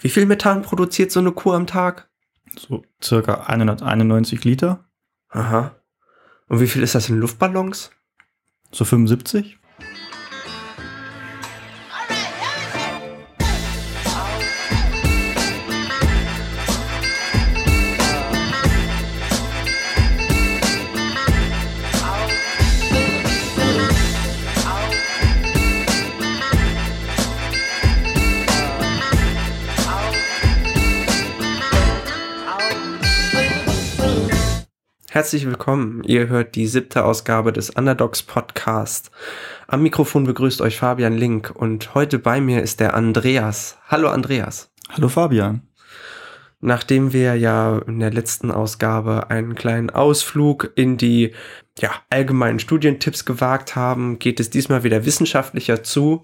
Wie viel Methan produziert so eine Kuh am Tag? So circa 191 Liter. Aha. Und wie viel ist das in Luftballons? So 75. Herzlich willkommen. Ihr hört die siebte Ausgabe des Underdogs Podcast. Am Mikrofon begrüßt euch Fabian Link und heute bei mir ist der Andreas. Hallo Andreas. Hallo Fabian. Nachdem wir ja in der letzten Ausgabe einen kleinen Ausflug in die ja, allgemeinen Studientipps gewagt haben, geht es diesmal wieder wissenschaftlicher zu.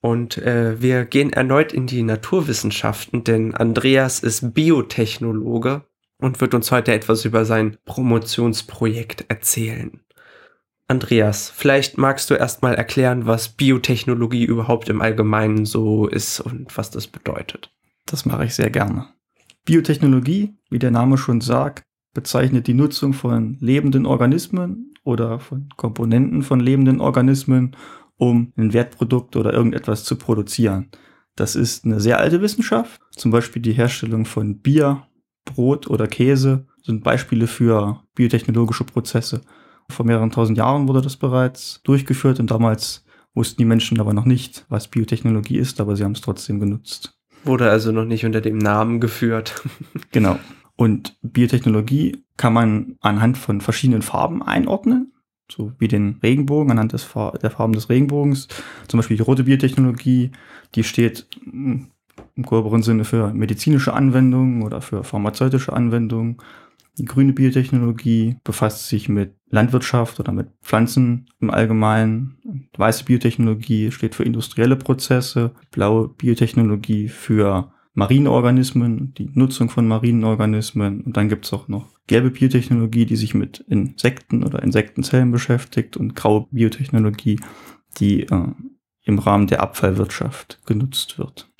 Und äh, wir gehen erneut in die Naturwissenschaften, denn Andreas ist Biotechnologe und wird uns heute etwas über sein Promotionsprojekt erzählen. Andreas, vielleicht magst du erstmal erklären, was Biotechnologie überhaupt im Allgemeinen so ist und was das bedeutet. Das mache ich sehr gerne. Biotechnologie, wie der Name schon sagt, bezeichnet die Nutzung von lebenden Organismen oder von Komponenten von lebenden Organismen, um ein Wertprodukt oder irgendetwas zu produzieren. Das ist eine sehr alte Wissenschaft, zum Beispiel die Herstellung von Bier Brot oder Käse sind Beispiele für biotechnologische Prozesse. Vor mehreren tausend Jahren wurde das bereits durchgeführt und damals wussten die Menschen aber noch nicht, was Biotechnologie ist, aber sie haben es trotzdem genutzt. Wurde also noch nicht unter dem Namen geführt. genau. Und Biotechnologie kann man anhand von verschiedenen Farben einordnen, so wie den Regenbogen, anhand des, der Farben des Regenbogens. Zum Beispiel die rote Biotechnologie, die steht hm, im gröberen Sinne für medizinische Anwendungen oder für pharmazeutische Anwendungen. Die grüne Biotechnologie befasst sich mit Landwirtschaft oder mit Pflanzen im Allgemeinen. Die weiße Biotechnologie steht für industrielle Prozesse. Blaue Biotechnologie für marine Organismen, die Nutzung von marinen Organismen. Und dann gibt es auch noch gelbe Biotechnologie, die sich mit Insekten oder Insektenzellen beschäftigt. Und graue Biotechnologie, die äh, im Rahmen der Abfallwirtschaft genutzt wird.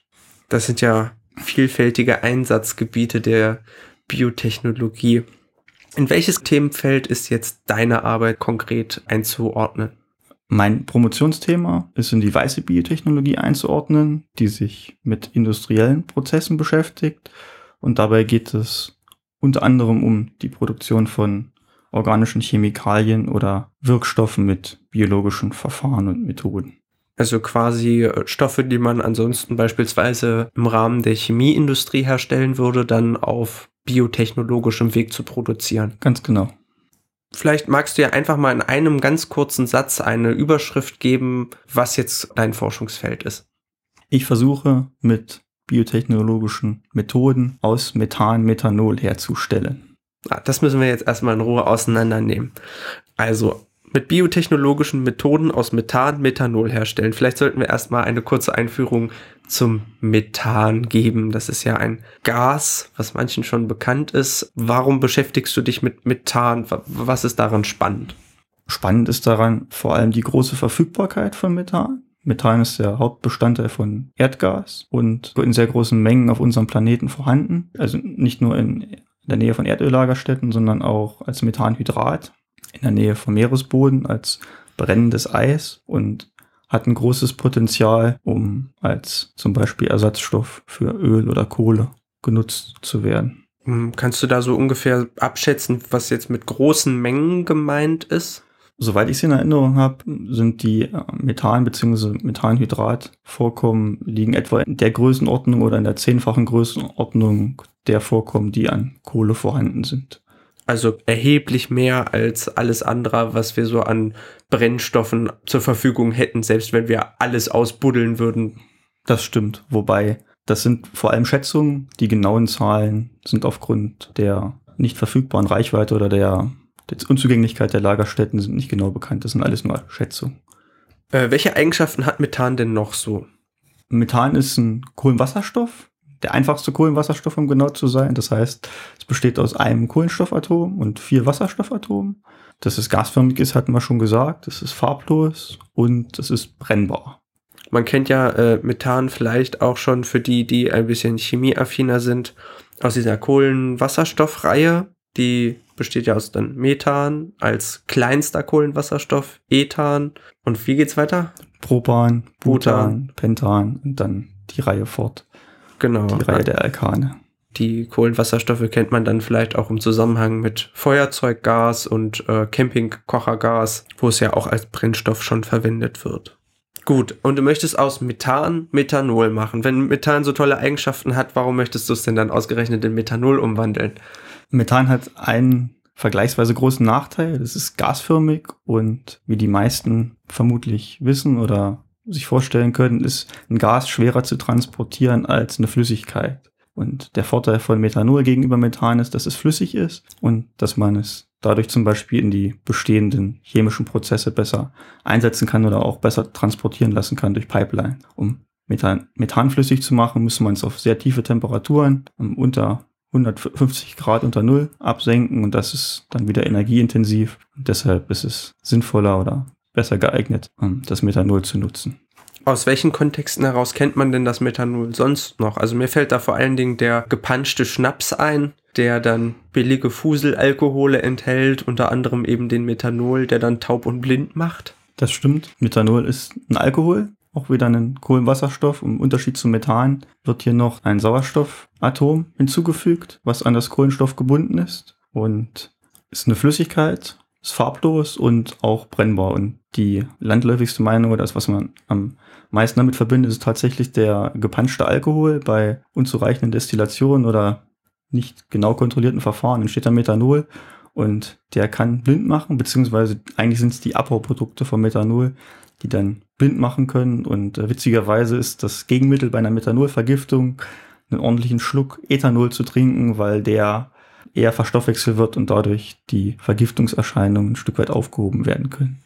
Das sind ja vielfältige Einsatzgebiete der Biotechnologie. In welches Themenfeld ist jetzt deine Arbeit konkret einzuordnen? Mein Promotionsthema ist in die weiße Biotechnologie einzuordnen, die sich mit industriellen Prozessen beschäftigt. Und dabei geht es unter anderem um die Produktion von organischen Chemikalien oder Wirkstoffen mit biologischen Verfahren und Methoden. Also quasi äh, Stoffe, die man ansonsten beispielsweise im Rahmen der Chemieindustrie herstellen würde, dann auf biotechnologischem Weg zu produzieren. Ganz genau. Vielleicht magst du ja einfach mal in einem ganz kurzen Satz eine Überschrift geben, was jetzt dein Forschungsfeld ist. Ich versuche mit biotechnologischen Methoden aus Methan Methanol herzustellen. Ah, das müssen wir jetzt erstmal in Ruhe auseinandernehmen. Also mit biotechnologischen Methoden aus Methan Methanol herstellen. Vielleicht sollten wir erstmal eine kurze Einführung zum Methan geben. Das ist ja ein Gas, was manchen schon bekannt ist. Warum beschäftigst du dich mit Methan? Was ist daran spannend? Spannend ist daran vor allem die große Verfügbarkeit von Methan. Methan ist der Hauptbestandteil von Erdgas und in sehr großen Mengen auf unserem Planeten vorhanden. Also nicht nur in der Nähe von Erdöllagerstätten, sondern auch als Methanhydrat in der Nähe vom Meeresboden als brennendes Eis und hat ein großes Potenzial, um als zum Beispiel Ersatzstoff für Öl oder Kohle genutzt zu werden. Hm, kannst du da so ungefähr abschätzen, was jetzt mit großen Mengen gemeint ist? Soweit ich es in Erinnerung habe, sind die äh, Methan- bzw. Methanhydrat-Vorkommen liegen etwa in der Größenordnung oder in der zehnfachen Größenordnung der Vorkommen, die an Kohle vorhanden sind. Also erheblich mehr als alles andere, was wir so an Brennstoffen zur Verfügung hätten, selbst wenn wir alles ausbuddeln würden. Das stimmt. Wobei, das sind vor allem Schätzungen. Die genauen Zahlen sind aufgrund der nicht verfügbaren Reichweite oder der, der Unzugänglichkeit der Lagerstätten sind nicht genau bekannt. Das sind alles nur Schätzungen. Äh, welche Eigenschaften hat Methan denn noch so? Methan ist ein Kohlenwasserstoff der einfachste Kohlenwasserstoff, um genau zu sein. Das heißt, es besteht aus einem Kohlenstoffatom und vier Wasserstoffatomen. Dass es gasförmig ist, hatten wir schon gesagt. Es ist farblos und es ist brennbar. Man kennt ja äh, Methan vielleicht auch schon für die, die ein bisschen chemieaffiner sind, aus dieser Kohlenwasserstoffreihe. Die besteht ja aus dann Methan als kleinster Kohlenwasserstoff, Ethan und wie geht's weiter? Propan, Butan, Pentan und dann die Reihe fort. Genau. Die Reihe der Alkane. Die Kohlenwasserstoffe kennt man dann vielleicht auch im Zusammenhang mit Feuerzeuggas und äh, Campingkochergas, wo es ja auch als Brennstoff schon verwendet wird. Gut, und du möchtest aus Methan Methanol machen. Wenn Methan so tolle Eigenschaften hat, warum möchtest du es denn dann ausgerechnet in Methanol umwandeln? Methan hat einen vergleichsweise großen Nachteil. Es ist gasförmig und wie die meisten vermutlich wissen oder sich vorstellen können, ist ein Gas schwerer zu transportieren als eine Flüssigkeit. Und der Vorteil von Methanol gegenüber Methan ist, dass es flüssig ist und dass man es dadurch zum Beispiel in die bestehenden chemischen Prozesse besser einsetzen kann oder auch besser transportieren lassen kann durch Pipeline. Um Methan, Methan flüssig zu machen, muss man es auf sehr tiefe Temperaturen unter 150 Grad unter Null absenken und das ist dann wieder energieintensiv. Und deshalb ist es sinnvoller oder besser geeignet, das Methanol zu nutzen. Aus welchen Kontexten heraus kennt man denn das Methanol sonst noch? Also mir fällt da vor allen Dingen der gepanschte Schnaps ein, der dann billige Fuselalkohole enthält, unter anderem eben den Methanol, der dann taub und blind macht. Das stimmt. Methanol ist ein Alkohol, auch wieder ein Kohlenwasserstoff. Im Unterschied zu Methan wird hier noch ein Sauerstoffatom hinzugefügt, was an das Kohlenstoff gebunden ist und ist eine Flüssigkeit, ist farblos und auch brennbar. Und die landläufigste Meinung oder das, was man am meisten damit verbindet, ist tatsächlich der gepanschte Alkohol. Bei unzureichenden Destillationen oder nicht genau kontrollierten Verfahren entsteht dann Methanol und der kann blind machen, beziehungsweise eigentlich sind es die Abbauprodukte von Methanol, die dann blind machen können. Und äh, witzigerweise ist das Gegenmittel bei einer Methanolvergiftung einen ordentlichen Schluck Ethanol zu trinken, weil der eher verstoffwechselt wird und dadurch die Vergiftungserscheinungen ein Stück weit aufgehoben werden können.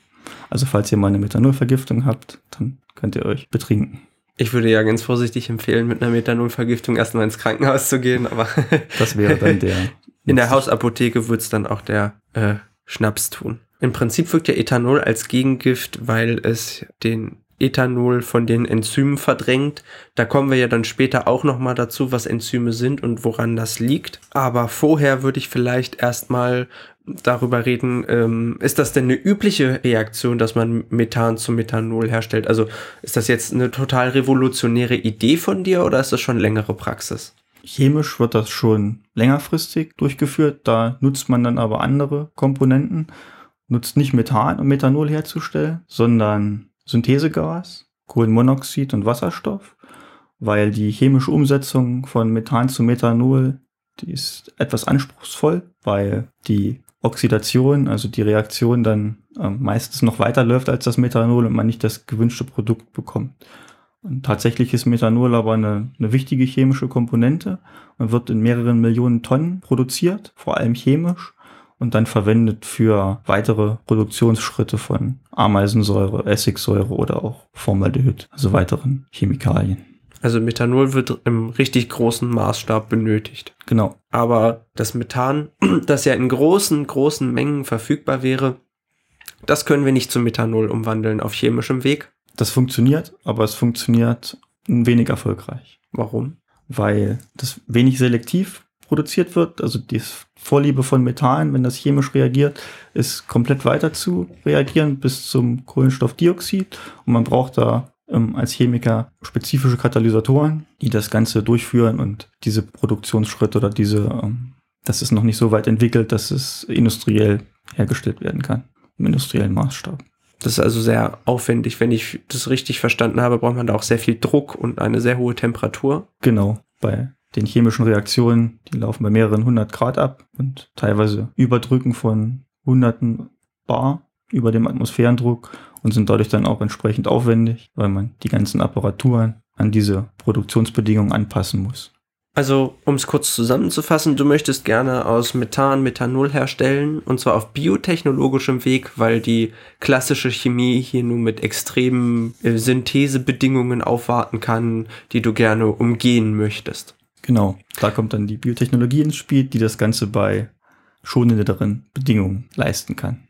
Also falls ihr mal eine Methanolvergiftung habt, dann könnt ihr euch betrinken. Ich würde ja ganz vorsichtig empfehlen, mit einer Methanolvergiftung erstmal ins Krankenhaus zu gehen, aber das wäre dann der. In der Hausapotheke wird es dann auch der äh, Schnaps tun. Im Prinzip wirkt ja Ethanol als Gegengift, weil es den Ethanol von den Enzymen verdrängt. Da kommen wir ja dann später auch nochmal dazu, was Enzyme sind und woran das liegt. Aber vorher würde ich vielleicht erstmal darüber reden, ähm, ist das denn eine übliche Reaktion, dass man Methan zu Methanol herstellt? Also ist das jetzt eine total revolutionäre Idee von dir oder ist das schon längere Praxis? Chemisch wird das schon längerfristig durchgeführt. Da nutzt man dann aber andere Komponenten. Nutzt nicht Methan, um Methanol herzustellen, sondern Synthesegas, Kohlenmonoxid und Wasserstoff, weil die chemische Umsetzung von Methan zu Methanol, die ist etwas anspruchsvoll, weil die Oxidation, also die Reaktion dann äh, meistens noch weiter läuft als das Methanol und man nicht das gewünschte Produkt bekommt. Und tatsächlich ist Methanol aber eine, eine wichtige chemische Komponente und wird in mehreren Millionen Tonnen produziert, vor allem chemisch und dann verwendet für weitere Produktionsschritte von Ameisensäure, Essigsäure oder auch Formaldehyd, also weiteren Chemikalien. Also Methanol wird im richtig großen Maßstab benötigt. Genau. Aber das Methan, das ja in großen, großen Mengen verfügbar wäre, das können wir nicht zu Methanol umwandeln auf chemischem Weg. Das funktioniert, aber es funktioniert wenig erfolgreich. Warum? Weil das wenig selektiv produziert wird. Also die Vorliebe von Methan, wenn das chemisch reagiert, ist komplett weiter zu reagieren bis zum Kohlenstoffdioxid. Und man braucht da ähm, als Chemiker spezifische Katalysatoren, die das Ganze durchführen und diese Produktionsschritte oder diese, ähm, das ist noch nicht so weit entwickelt, dass es industriell hergestellt werden kann, im industriellen Maßstab. Das ist also sehr aufwendig. Wenn ich das richtig verstanden habe, braucht man da auch sehr viel Druck und eine sehr hohe Temperatur. Genau. Bei den chemischen Reaktionen, die laufen bei mehreren hundert Grad ab und teilweise Überdrücken von hunderten Bar über dem Atmosphärendruck und sind dadurch dann auch entsprechend aufwendig, weil man die ganzen Apparaturen an diese Produktionsbedingungen anpassen muss. Also, um es kurz zusammenzufassen, du möchtest gerne aus Methan Methanol herstellen und zwar auf biotechnologischem Weg, weil die klassische Chemie hier nur mit extremen äh, Synthesebedingungen aufwarten kann, die du gerne umgehen möchtest. Genau, da kommt dann die Biotechnologie ins Spiel, die das Ganze bei schonenderen Bedingungen leisten kann.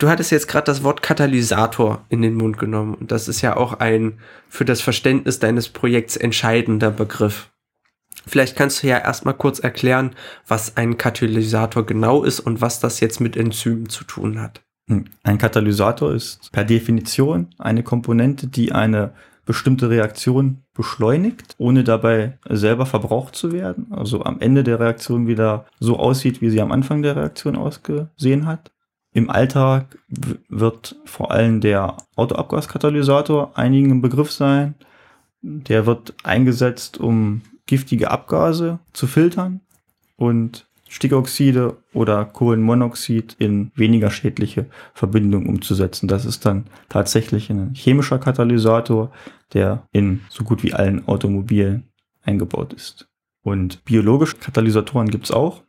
Du hattest jetzt gerade das Wort Katalysator in den Mund genommen und das ist ja auch ein für das Verständnis deines Projekts entscheidender Begriff. Vielleicht kannst du ja erstmal kurz erklären, was ein Katalysator genau ist und was das jetzt mit Enzymen zu tun hat. Hm. Ein Katalysator ist per Definition eine Komponente, die eine bestimmte Reaktion beschleunigt, ohne dabei selber verbraucht zu werden. Also am Ende der Reaktion wieder so aussieht, wie sie am Anfang der Reaktion ausgesehen hat. Im Alltag wird vor allem der Autoabgaskatalysator einigen im Begriff sein. Der wird eingesetzt, um giftige Abgase zu filtern und Stickoxide oder Kohlenmonoxid in weniger schädliche Verbindungen umzusetzen. Das ist dann tatsächlich ein chemischer Katalysator, der in so gut wie allen Automobilen eingebaut ist. Und biologische Katalysatoren gibt es auch.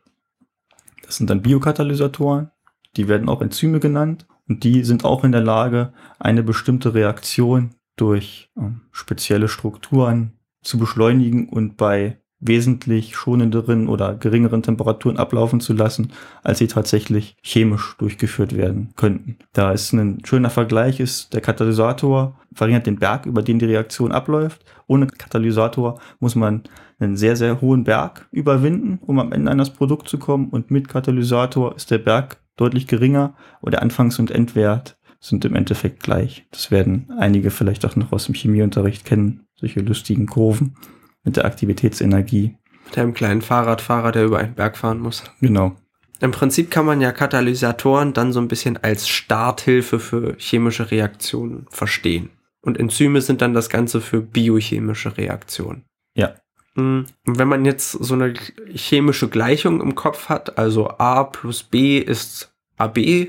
Das sind dann Biokatalysatoren. Die werden auch Enzyme genannt. Und die sind auch in der Lage, eine bestimmte Reaktion durch äh, spezielle Strukturen zu beschleunigen und bei wesentlich schonenderen oder geringeren Temperaturen ablaufen zu lassen, als sie tatsächlich chemisch durchgeführt werden könnten. Da ist ein schöner Vergleich, ist der Katalysator verringert den Berg, über den die Reaktion abläuft. Ohne Katalysator muss man einen sehr, sehr hohen Berg überwinden, um am Ende an das Produkt zu kommen. Und mit Katalysator ist der Berg deutlich geringer und der Anfangs- und Endwert sind im Endeffekt gleich. Das werden einige vielleicht auch noch aus dem Chemieunterricht kennen, solche lustigen Kurven mit der Aktivitätsenergie. Mit einem kleinen Fahrradfahrer, der über einen Berg fahren muss. Genau. Im Prinzip kann man ja Katalysatoren dann so ein bisschen als Starthilfe für chemische Reaktionen verstehen. Und Enzyme sind dann das Ganze für biochemische Reaktionen. Ja. Hm, wenn man jetzt so eine chemische Gleichung im Kopf hat, also A plus B ist AB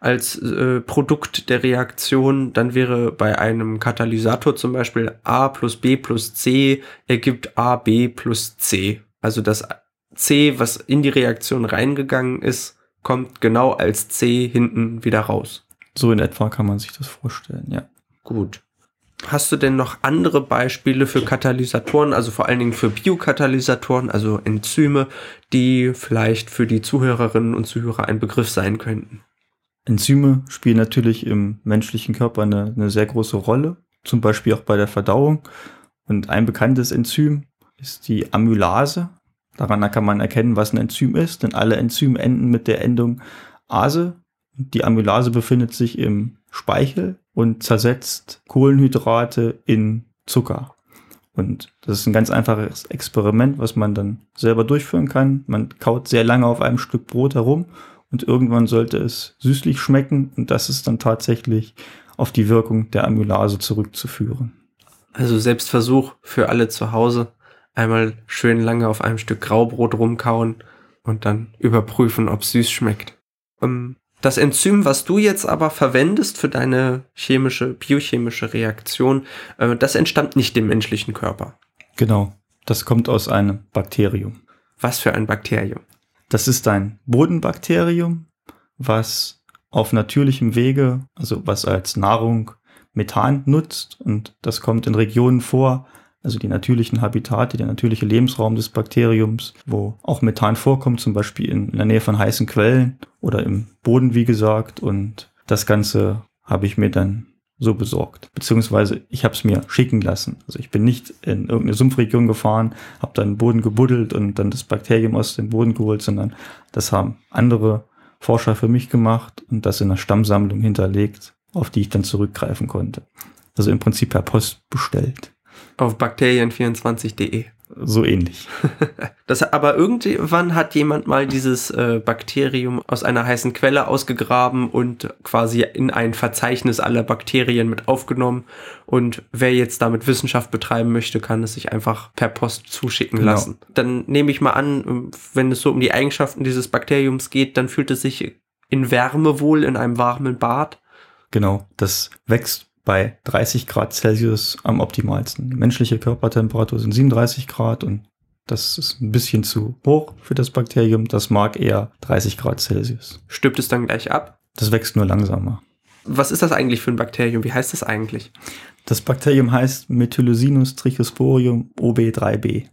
als äh, Produkt der Reaktion, dann wäre bei einem Katalysator zum Beispiel A plus B plus C ergibt AB plus C. Also das C, was in die Reaktion reingegangen ist, kommt genau als C hinten wieder raus. So in etwa kann man sich das vorstellen, ja. Gut. Hast du denn noch andere Beispiele für Katalysatoren, also vor allen Dingen für Biokatalysatoren, also Enzyme, die vielleicht für die Zuhörerinnen und Zuhörer ein Begriff sein könnten? Enzyme spielen natürlich im menschlichen Körper eine, eine sehr große Rolle, zum Beispiel auch bei der Verdauung. Und ein bekanntes Enzym ist die Amylase. Daran kann man erkennen, was ein Enzym ist, denn alle Enzyme enden mit der Endung Ase. Die Amylase befindet sich im Speichel und zersetzt Kohlenhydrate in Zucker. Und das ist ein ganz einfaches Experiment, was man dann selber durchführen kann. Man kaut sehr lange auf einem Stück Brot herum und irgendwann sollte es süßlich schmecken und das ist dann tatsächlich auf die Wirkung der Amylase zurückzuführen. Also Selbstversuch für alle zu Hause. Einmal schön lange auf einem Stück Graubrot rumkauen und dann überprüfen, ob süß schmeckt. Ähm, das Enzym, was du jetzt aber verwendest für deine chemische, biochemische Reaktion, äh, das entstammt nicht dem menschlichen Körper. Genau. Das kommt aus einem Bakterium. Was für ein Bakterium? Das ist ein Bodenbakterium, was auf natürlichem Wege, also was als Nahrung Methan nutzt und das kommt in Regionen vor, also die natürlichen Habitate, der natürliche Lebensraum des Bakteriums, wo auch Methan vorkommt, zum Beispiel in, in der Nähe von heißen Quellen oder im Boden, wie gesagt. Und das Ganze habe ich mir dann so besorgt. Beziehungsweise ich habe es mir schicken lassen. Also ich bin nicht in irgendeine Sumpfregion gefahren, habe dann den Boden gebuddelt und dann das Bakterium aus dem Boden geholt, sondern das haben andere Forscher für mich gemacht und das in einer Stammsammlung hinterlegt, auf die ich dann zurückgreifen konnte. Also im Prinzip per Post bestellt. Auf bakterien24.de. So ähnlich. Das, aber irgendwann hat jemand mal dieses äh, Bakterium aus einer heißen Quelle ausgegraben und quasi in ein Verzeichnis aller Bakterien mit aufgenommen. Und wer jetzt damit Wissenschaft betreiben möchte, kann es sich einfach per Post zuschicken Genau. lassen. Dann nehme ich mal an, wenn es so um die Eigenschaften dieses Bakteriums geht, dann fühlt es sich in Wärme wohl in einem warmen Bad. Genau, das wächst bei 30 Grad Celsius am optimalsten. Menschliche Körpertemperatur sind 37 Grad und das ist ein bisschen zu hoch für das Bakterium. Das mag eher 30 Grad Celsius. Stirbt es dann gleich ab? Das wächst nur langsamer. Was ist das eigentlich für ein Bakterium? Wie heißt das eigentlich? Das Bakterium heißt Methylosinus trichosporium OB3b.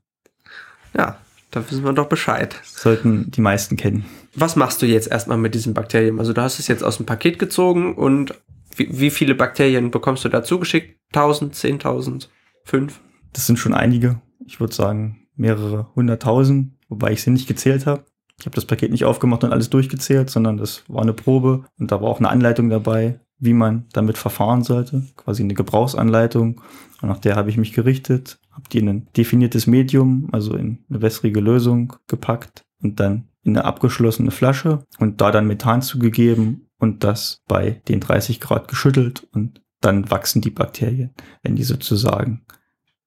Ja, Da wissen wir doch Bescheid. Sollten die meisten kennen. Was machst du jetzt erstmal mit diesem Bakterium? Also du hast es jetzt aus dem Paket gezogen und wie, wie viele Bakterien bekommst du dazu geschickt? 1000, 10.000, 5? Das sind schon einige. Ich würde sagen mehrere hunderttausend, wobei ich sie nicht gezählt habe. Ich habe das Paket nicht aufgemacht und alles durchgezählt, sondern das war eine Probe und da war auch eine Anleitung dabei, wie man damit verfahren sollte. Quasi eine Gebrauchsanleitung. Und nach der habe ich mich gerichtet, habe die in ein definiertes Medium, also in eine wässrige Lösung gepackt und dann in eine abgeschlossene Flasche und da dann Methan zugegeben und das bei den 30 Grad geschüttelt und dann wachsen die Bakterien, wenn die sozusagen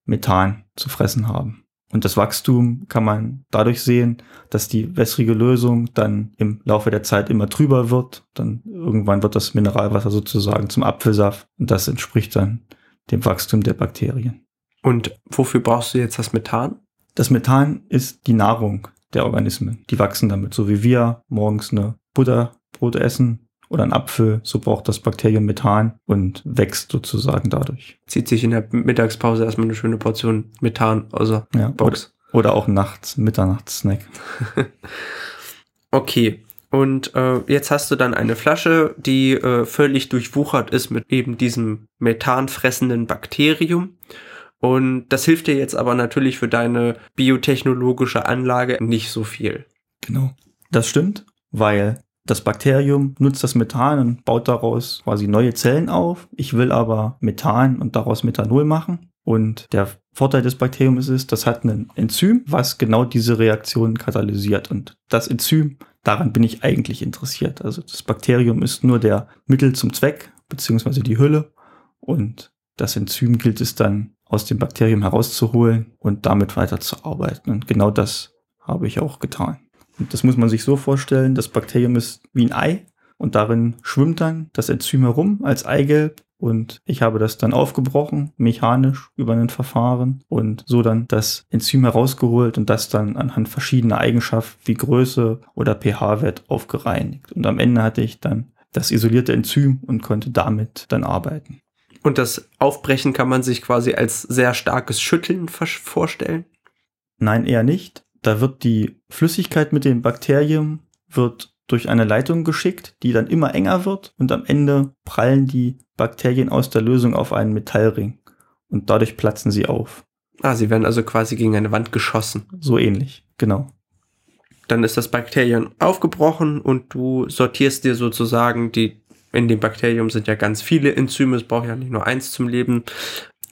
Methan zu fressen haben. Und das Wachstum kann man dadurch sehen, dass die wässrige Lösung dann im Laufe der Zeit immer trüber wird. Dann irgendwann wird das Mineralwasser sozusagen zum Apfelsaft und das entspricht dann dem Wachstum der Bakterien. Und wofür brauchst du jetzt das Methan? Das Methan ist die Nahrung der Organismen. Die wachsen damit, so wie wir morgens eine Butterbrot essen oder ein Apfel, so braucht das Bakterium Methan und wächst sozusagen dadurch. Zieht sich in der Mittagspause erstmal eine schöne Portion Methan aus der Ja, Box. Oder, oder auch nachts, Mitternachtssnack. Okay. Und äh, jetzt hast du dann eine Flasche, die äh, völlig durchwuchert ist mit eben diesem methanfressenden Bakterium. Und das hilft dir jetzt aber natürlich für deine biotechnologische Anlage nicht so viel. Genau. Das stimmt, weil das Bakterium nutzt das Methan und baut daraus quasi neue Zellen auf. Ich will aber Methan und daraus Methanol machen. Und der Vorteil des Bakteriums ist, das hat ein Enzym, was genau diese Reaktion katalysiert. Und das Enzym, daran bin ich eigentlich interessiert. Also das Bakterium ist nur der Mittel zum Zweck, beziehungsweise die Hülle. Und das Enzym gilt es dann aus dem Bakterium herauszuholen und damit weiterzuarbeiten. Und genau das habe ich auch getan. Und das muss man sich so vorstellen, das Bakterium ist wie ein Ei und darin schwimmt dann das Enzym herum als Eigelb und ich habe das dann aufgebrochen, mechanisch über ein Verfahren und so dann das Enzym herausgeholt und das dann anhand verschiedener Eigenschaften wie Größe oder pH-Wert aufgereinigt. Und am Ende hatte ich dann das isolierte Enzym und konnte damit dann arbeiten. Und das Aufbrechen kann man sich quasi als sehr starkes Schütteln vorstellen. Nein, eher nicht. Da wird die Flüssigkeit mit dem Bakterium wird durch eine Leitung geschickt, die dann immer enger wird und am Ende prallen die Bakterien aus der Lösung auf einen Metallring und dadurch platzen sie auf. Ah, sie werden also quasi gegen eine Wand geschossen. So ähnlich, genau. Dann ist das Bakterium aufgebrochen und du sortierst dir sozusagen die, in dem Bakterium sind ja ganz viele Enzyme, es braucht ja nicht nur eins zum Leben.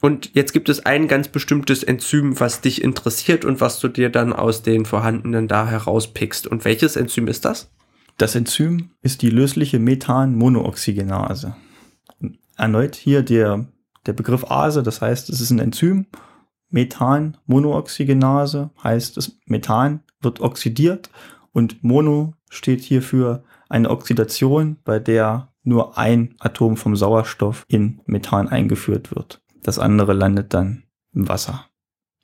Und jetzt gibt es ein ganz bestimmtes Enzym, was dich interessiert und was du dir dann aus den vorhandenen da herauspickst. Und welches Enzym ist das? Das Enzym ist die lösliche Methan-Monooxygenase. Erneut hier der, der Begriff Ase, das heißt, es ist ein Enzym. Methan-Monooxygenase heißt, das Methan wird oxidiert und Mono steht hier für eine Oxidation, bei der nur ein Atom vom Sauerstoff in Methan eingeführt wird. Das andere landet dann im Wasser.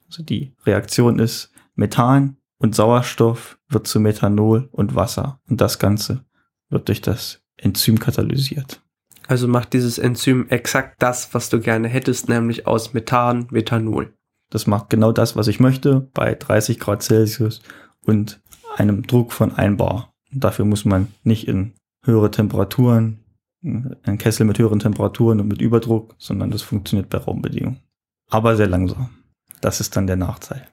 Also die Reaktion ist Methan und Sauerstoff wird zu Methanol und Wasser. Und das Ganze wird durch das Enzym katalysiert. Also macht dieses Enzym exakt das, was du gerne hättest, nämlich aus Methan Methanol. Das macht genau das, was ich möchte, bei 30 Grad Celsius und einem Druck von 1 Bar. Und dafür muss man nicht in höhere Temperaturen, einen Kessel mit höheren Temperaturen und mit Überdruck, sondern das funktioniert bei Raumbedingungen. Aber sehr langsam. Das ist dann der Nachteil.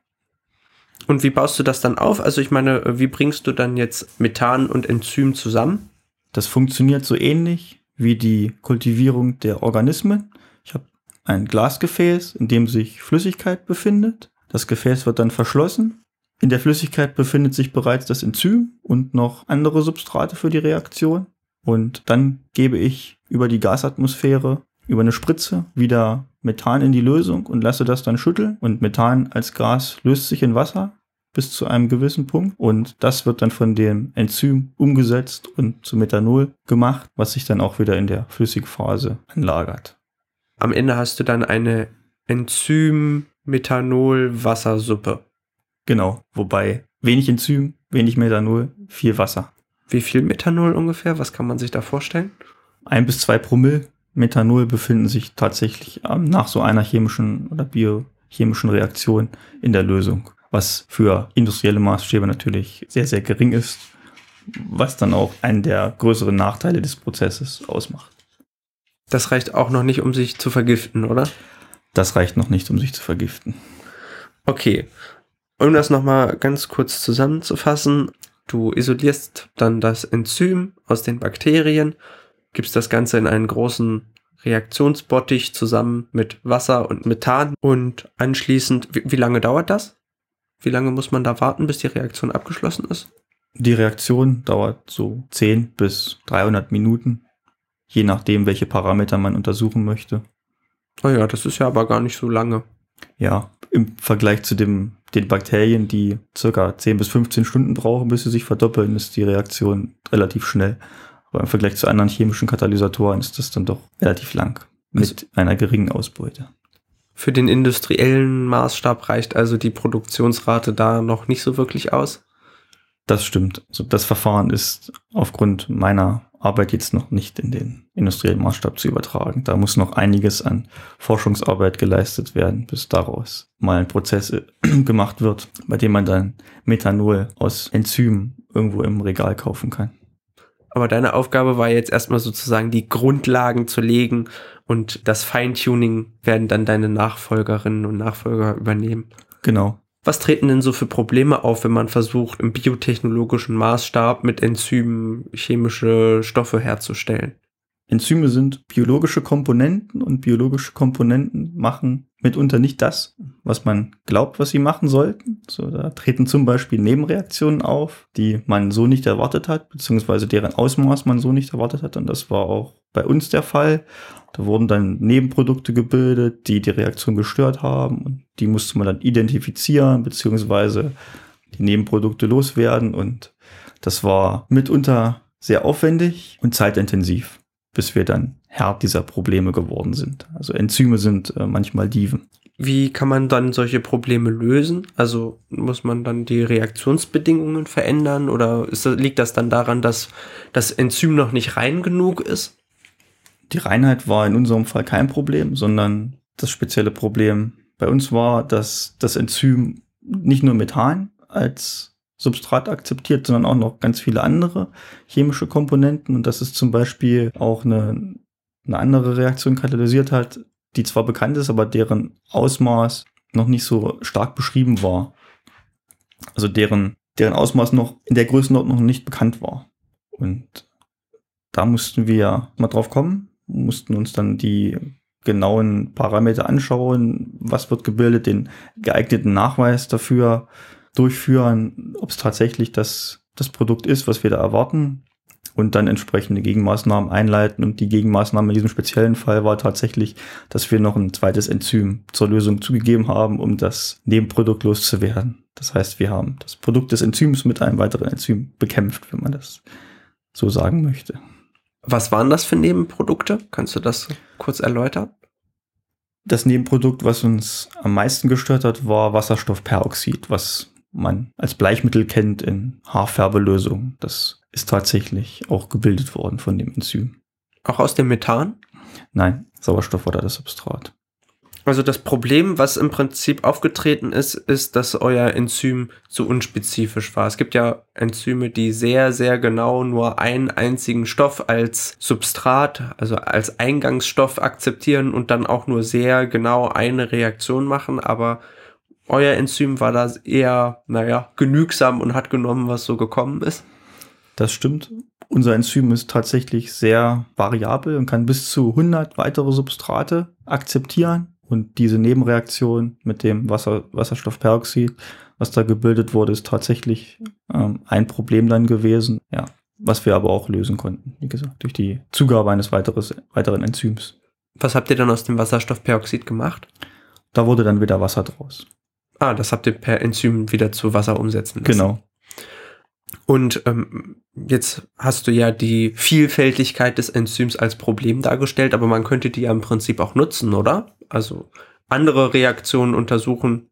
Und wie baust du das dann auf? Also ich meine, wie bringst du dann jetzt Methan und Enzym zusammen? Das funktioniert so ähnlich wie die Kultivierung der Organismen. Ich habe ein Glasgefäß, in dem sich Flüssigkeit befindet. Das Gefäß wird dann verschlossen. In der Flüssigkeit befindet sich bereits das Enzym und noch andere Substrate für die Reaktion. Und dann gebe ich über die Gasatmosphäre, über eine Spritze wieder Methan in die Lösung und lasse das dann schütteln. Und Methan als Gas löst sich in Wasser bis zu einem gewissen Punkt. Und das wird dann von dem Enzym umgesetzt und zu Methanol gemacht, was sich dann auch wieder in der Flüssigphase anlagert. Am Ende hast du dann eine Enzym-Methanol-Wassersuppe. Genau, wobei wenig Enzym, wenig Methanol, viel Wasser. Wie viel Methanol ungefähr? Was kann man sich da vorstellen? Ein bis zwei Promille Methanol befinden sich tatsächlich ähm, nach so einer chemischen oder biochemischen Reaktion in der Lösung. was für industrielle Maßstäbe natürlich sehr, sehr gering ist, was dann auch einen der größeren Nachteile des Prozesses ausmacht. Das reicht auch noch nicht, um sich zu vergiften, oder? Das reicht noch nicht, um sich zu vergiften. Okay. Um das nochmal ganz kurz zusammenzufassen, du isolierst dann das Enzym aus den Bakterien, gibst das Ganze in einen großen Reaktionsbottich zusammen mit Wasser und Methan und anschließend, wie, wie lange dauert das? Wie lange muss man da warten, bis die Reaktion abgeschlossen ist? Die Reaktion dauert so 10 bis 300 Minuten, je nachdem, welche Parameter man untersuchen möchte. Oh ja, das ist ja aber gar nicht so lange. Ja, im Vergleich zu dem, den Bakterien, die circa 10 bis 15 Stunden brauchen, bis sie sich verdoppeln, ist die Reaktion relativ schnell. Aber im Vergleich zu anderen chemischen Katalysatoren ist das dann doch relativ lang mit also einer geringen Ausbeute. Für den industriellen Maßstab reicht also die Produktionsrate da noch nicht so wirklich aus? Das stimmt. Also das Verfahren ist aufgrund meiner Arbeit jetzt noch nicht in den industriellen Maßstab zu übertragen. Da muss noch einiges an Forschungsarbeit geleistet werden, bis daraus mal ein Prozess äh, gemacht wird, bei dem man dann Methanol aus Enzymen irgendwo im Regal kaufen kann. Aber deine Aufgabe war jetzt erstmal sozusagen die Grundlagen zu legen und das Feintuning werden dann deine Nachfolgerinnen und Nachfolger übernehmen. Genau. Was treten denn so für Probleme auf, wenn man versucht, im biotechnologischen Maßstab mit Enzymen chemische Stoffe herzustellen? Enzyme sind biologische Komponenten und biologische Komponenten machen mitunter nicht das, was man glaubt, was sie machen sollten. So, da treten zum Beispiel Nebenreaktionen auf, die man so nicht erwartet hat, beziehungsweise deren Ausmaß man so nicht erwartet hat. Und das war auch bei uns der Fall. Da wurden dann Nebenprodukte gebildet, die die Reaktion gestört haben. Und die musste man dann identifizieren, beziehungsweise die Nebenprodukte loswerden. Und das war mitunter sehr aufwendig und zeitintensiv bis wir dann Herr dieser Probleme geworden sind. Also Enzyme sind äh, manchmal Dieven. Wie kann man dann solche Probleme lösen? Also muss man dann die Reaktionsbedingungen verändern oder ist, liegt das dann daran, dass das Enzym noch nicht rein genug ist? Die Reinheit war in unserem Fall kein Problem, sondern das spezielle Problem bei uns war, dass das Enzym nicht nur Methan als Substrat akzeptiert, sondern auch noch ganz viele andere chemische Komponenten. Und dass es zum Beispiel auch eine, eine andere Reaktion katalysiert hat, die zwar bekannt ist, aber deren Ausmaß noch nicht so stark beschrieben war. Also deren, deren Ausmaß noch in der Größenordnung nicht bekannt war. Und da mussten wir mal drauf kommen, mussten uns dann die genauen Parameter anschauen, was wird gebildet, den geeigneten Nachweis dafür durchführen, ob es tatsächlich das, das Produkt ist, was wir da erwarten und dann entsprechende Gegenmaßnahmen einleiten. Und die Gegenmaßnahme in diesem speziellen Fall war tatsächlich, dass wir noch ein zweites Enzym zur Lösung zugegeben haben, um das Nebenprodukt loszuwerden. Das heißt, wir haben das Produkt des Enzyms mit einem weiteren Enzym bekämpft, wenn man das so sagen möchte. Was waren das für Nebenprodukte? Kannst du das kurz erläutern? Das Nebenprodukt, was uns am meisten gestört hat, war Wasserstoffperoxid, was man als Bleichmittel kennt in Haarfärbelösungen. Das ist tatsächlich auch gebildet worden von dem Enzym. Auch aus dem Methan? Nein, Sauerstoff da das Substrat. Also das Problem, was im Prinzip aufgetreten ist, ist, dass euer Enzym zu unspezifisch war. Es gibt ja Enzyme, die sehr, sehr genau nur einen einzigen Stoff als Substrat, also als Eingangsstoff akzeptieren und dann auch nur sehr genau eine Reaktion machen, aber euer Enzym war da eher, naja, genügsam und hat genommen, was so gekommen ist. Das stimmt. Unser Enzym ist tatsächlich sehr variabel und kann bis zu 100 weitere Substrate akzeptieren. Und diese Nebenreaktion mit dem Wasser, Wasserstoffperoxid, was da gebildet wurde, ist tatsächlich ähm, ein Problem dann gewesen. Ja, was wir aber auch lösen konnten, wie gesagt, durch die Zugabe eines weiteres, weiteren Enzyms. Was habt ihr dann aus dem Wasserstoffperoxid gemacht? Da wurde dann wieder Wasser draus. Ah, das habt ihr per Enzym wieder zu Wasser umsetzen lassen. Genau. Und ähm, jetzt hast du ja die Vielfältigkeit des Enzyms als Problem dargestellt, aber man könnte die ja im Prinzip auch nutzen, oder? Also andere Reaktionen untersuchen,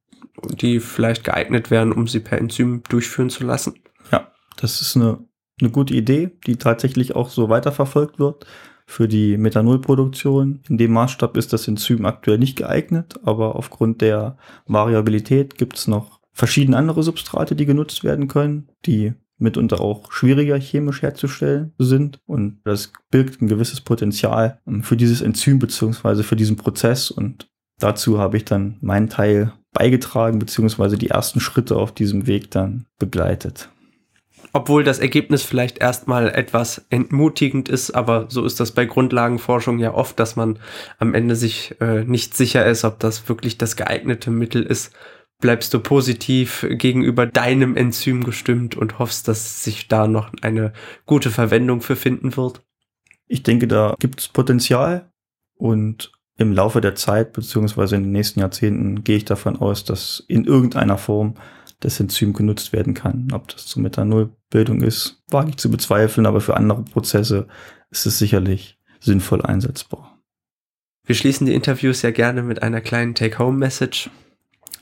die vielleicht geeignet wären, um sie per Enzym durchführen zu lassen. Ja, das ist eine, eine gute Idee, die tatsächlich auch so weiterverfolgt wird für die Methanolproduktion. In dem Maßstab ist das Enzym aktuell nicht geeignet, aber aufgrund der Variabilität gibt es noch verschiedene andere Substrate, die genutzt werden können, die mitunter auch schwieriger chemisch herzustellen sind. Und das birgt ein gewisses Potenzial ähm, für dieses Enzym beziehungsweise für diesen Prozess. Und dazu habe ich dann meinen Teil beigetragen, beziehungsweise die ersten Schritte auf diesem Weg dann begleitet. Obwohl das Ergebnis vielleicht erstmal etwas entmutigend ist, aber so ist das bei Grundlagenforschung ja oft, dass man am Ende sich äh, nicht sicher ist, ob das wirklich das geeignete Mittel ist. Bleibst du positiv gegenüber deinem Enzym gestimmt und hoffst, dass sich da noch eine gute Verwendung für finden wird? Ich denke, da gibt es Potenzial und im Laufe der Zeit beziehungsweise in den nächsten Jahrzehnten gehe ich davon aus, dass in irgendeiner Form das Enzym genutzt werden kann. Ob das zur Methanolbildung ist, wage ich zu bezweifeln, aber für andere Prozesse ist es sicherlich sinnvoll einsetzbar. Wir schließen die Interviews ja gerne mit einer kleinen Take-Home-Message.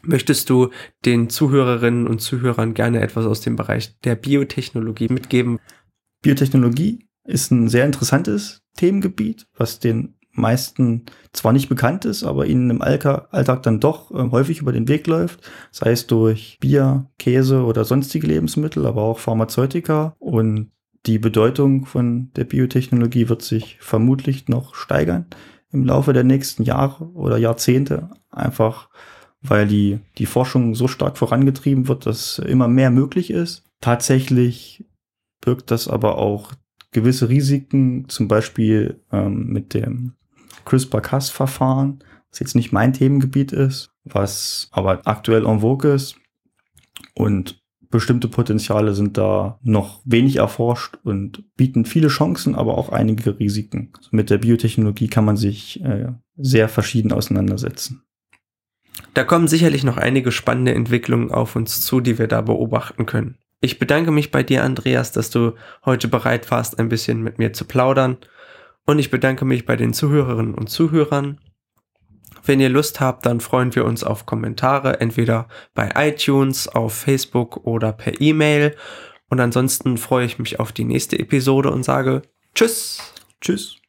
Möchtest du den Zuhörerinnen und Zuhörern gerne etwas aus dem Bereich der Biotechnologie mitgeben? Biotechnologie ist ein sehr interessantes Themengebiet, was den meisten zwar nicht bekannt ist, aber ihnen im Alltag dann doch äh, häufig über den Weg läuft, sei es durch Bier, Käse oder sonstige Lebensmittel, aber auch Pharmazeutika. Und die Bedeutung von der Biotechnologie wird sich vermutlich noch steigern im Laufe der nächsten Jahre oder Jahrzehnte, einfach weil die, die Forschung so stark vorangetrieben wird, dass immer mehr möglich ist. Tatsächlich birgt das aber auch gewisse Risiken, zum Beispiel ähm, mit dem CRISPR-Cas-Verfahren, was jetzt nicht mein Themengebiet ist, was aber aktuell en vogue ist. Und bestimmte Potenziale sind da noch wenig erforscht und bieten viele Chancen, aber auch einige Risiken. Also mit der Biotechnologie kann man sich äh, sehr verschieden auseinandersetzen. Da kommen sicherlich noch einige spannende Entwicklungen auf uns zu, die wir da beobachten können. Ich bedanke mich bei dir, Andreas, dass du heute bereit warst, ein bisschen mit mir zu plaudern. Und ich bedanke mich bei den Zuhörerinnen und Zuhörern. Wenn ihr Lust habt, dann freuen wir uns auf Kommentare, entweder bei iTunes, auf Facebook oder per E-Mail. Und ansonsten freue ich mich auf die nächste Episode und sage Tschüss. Tschüss.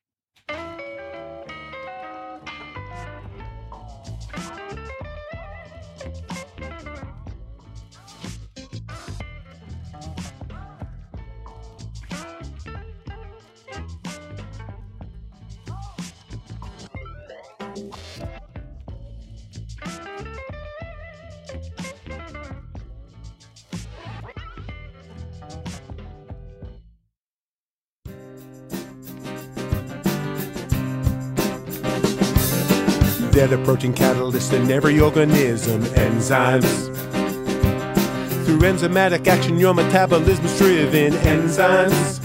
The protein catalyst in every organism, enzymes. Through enzymatic action, your metabolism's driven, enzymes.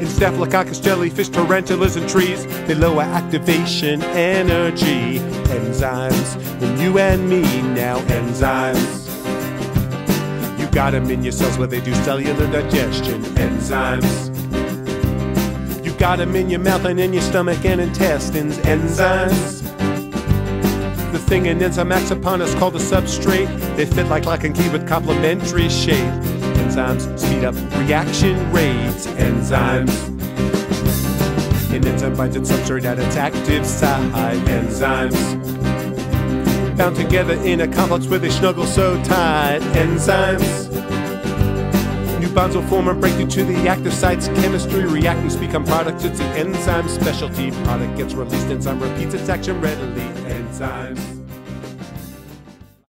In Staphylococcus jellyfish, tarantulas, and trees, they lower activation energy. Enzymes, in you and me now, enzymes. You got them in your cells where they do cellular digestion, enzymes. You got them in your mouth and in your stomach and intestines, enzymes. The thing an enzyme acts upon is called a substrate. They fit like lock and key with complementary shape. Enzymes speed up reaction rates, enzymes. An enzyme binds its substrate at its active site, enzymes. Bound together in a complex where they snuggle so tight, enzymes. New bonds will form and break due to the active site's chemistry. Reactants become products. It's the enzyme specialty. Product gets released. Enzyme repeats its action readily times.